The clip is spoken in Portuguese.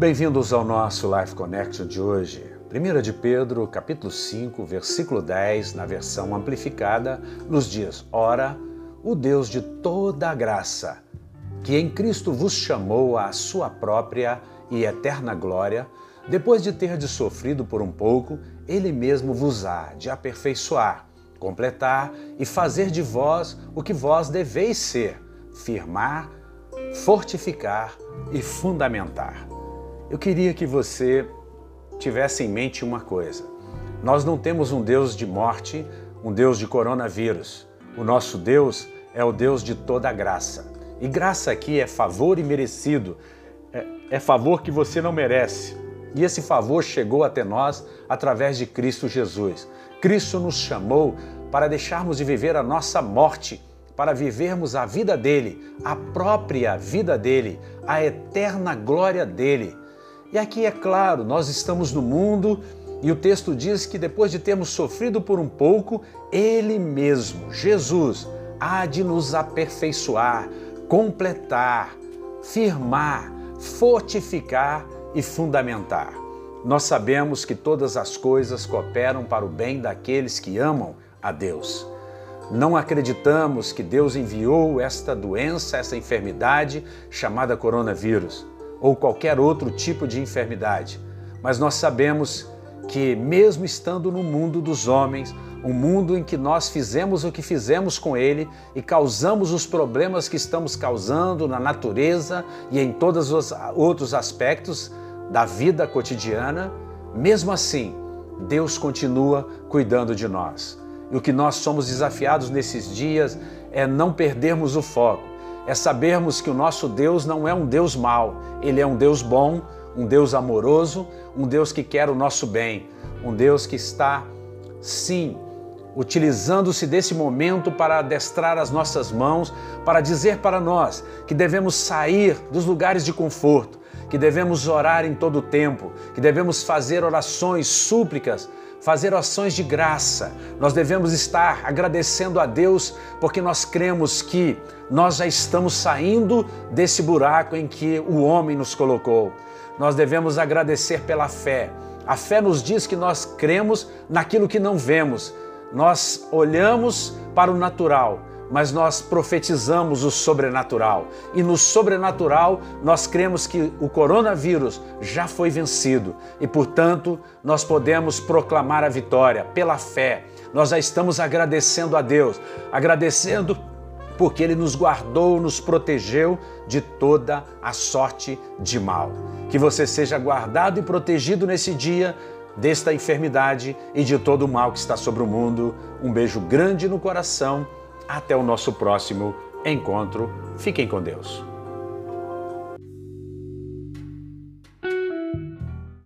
Bem-vindos ao nosso Life Connection de hoje. 1 de Pedro, capítulo 5, versículo 10, na versão amplificada, nos diz: Ora, o Deus de toda a graça, que em Cristo vos chamou à sua própria e eterna glória, depois de ter de sofrido por um pouco, ele mesmo vos há de aperfeiçoar, completar e fazer de vós o que vós deveis ser, firmar, fortificar e fundamentar. Eu queria que você tivesse em mente uma coisa. Nós não temos um Deus de morte, um Deus de coronavírus. O nosso Deus é o Deus de toda graça. E graça aqui é favor imerecido, é, é favor que você não merece. E esse favor chegou até nós através de Cristo Jesus. Cristo nos chamou para deixarmos de viver a nossa morte, para vivermos a vida dele, a própria vida dele, a eterna glória dele. E aqui é claro, nós estamos no mundo e o texto diz que depois de termos sofrido por um pouco, ele mesmo, Jesus, há de nos aperfeiçoar, completar, firmar, fortificar e fundamentar. Nós sabemos que todas as coisas cooperam para o bem daqueles que amam a Deus. Não acreditamos que Deus enviou esta doença, essa enfermidade chamada coronavírus ou qualquer outro tipo de enfermidade, mas nós sabemos que, mesmo estando no mundo dos homens, um mundo em que nós fizemos o que fizemos com ele e causamos os problemas que estamos causando na natureza e em todos os outros aspectos da vida cotidiana, mesmo assim, Deus continua cuidando de nós. E o que nós somos desafiados nesses dias é não perdermos o foco, é sabermos que o nosso Deus não é um Deus mau, ele é um Deus bom, um Deus amoroso, um Deus que quer o nosso bem, um Deus que está, sim, utilizando-se desse momento para adestrar as nossas mãos, para dizer para nós que devemos sair dos lugares de conforto, que devemos orar em todo o tempo, que devemos fazer orações, súplicas, fazer ações de graça. Nós devemos estar agradecendo a Deus porque nós cremos que nós já estamos saindo desse buraco em que o homem nos colocou. Nós devemos agradecer pela fé. A fé nos diz que nós cremos naquilo que não vemos nós olhamos para o natural, mas nós profetizamos o sobrenatural. E no sobrenatural, nós cremos que o coronavírus já foi vencido e, portanto, nós podemos proclamar a vitória pela fé. Nós já estamos agradecendo a Deus, agradecendo porque Ele nos guardou, nos protegeu de toda a sorte de mal. Que você seja guardado e protegido nesse dia desta enfermidade e de todo o mal que está sobre o mundo. Um beijo grande no coração. Até o nosso próximo encontro. Fiquem com Deus.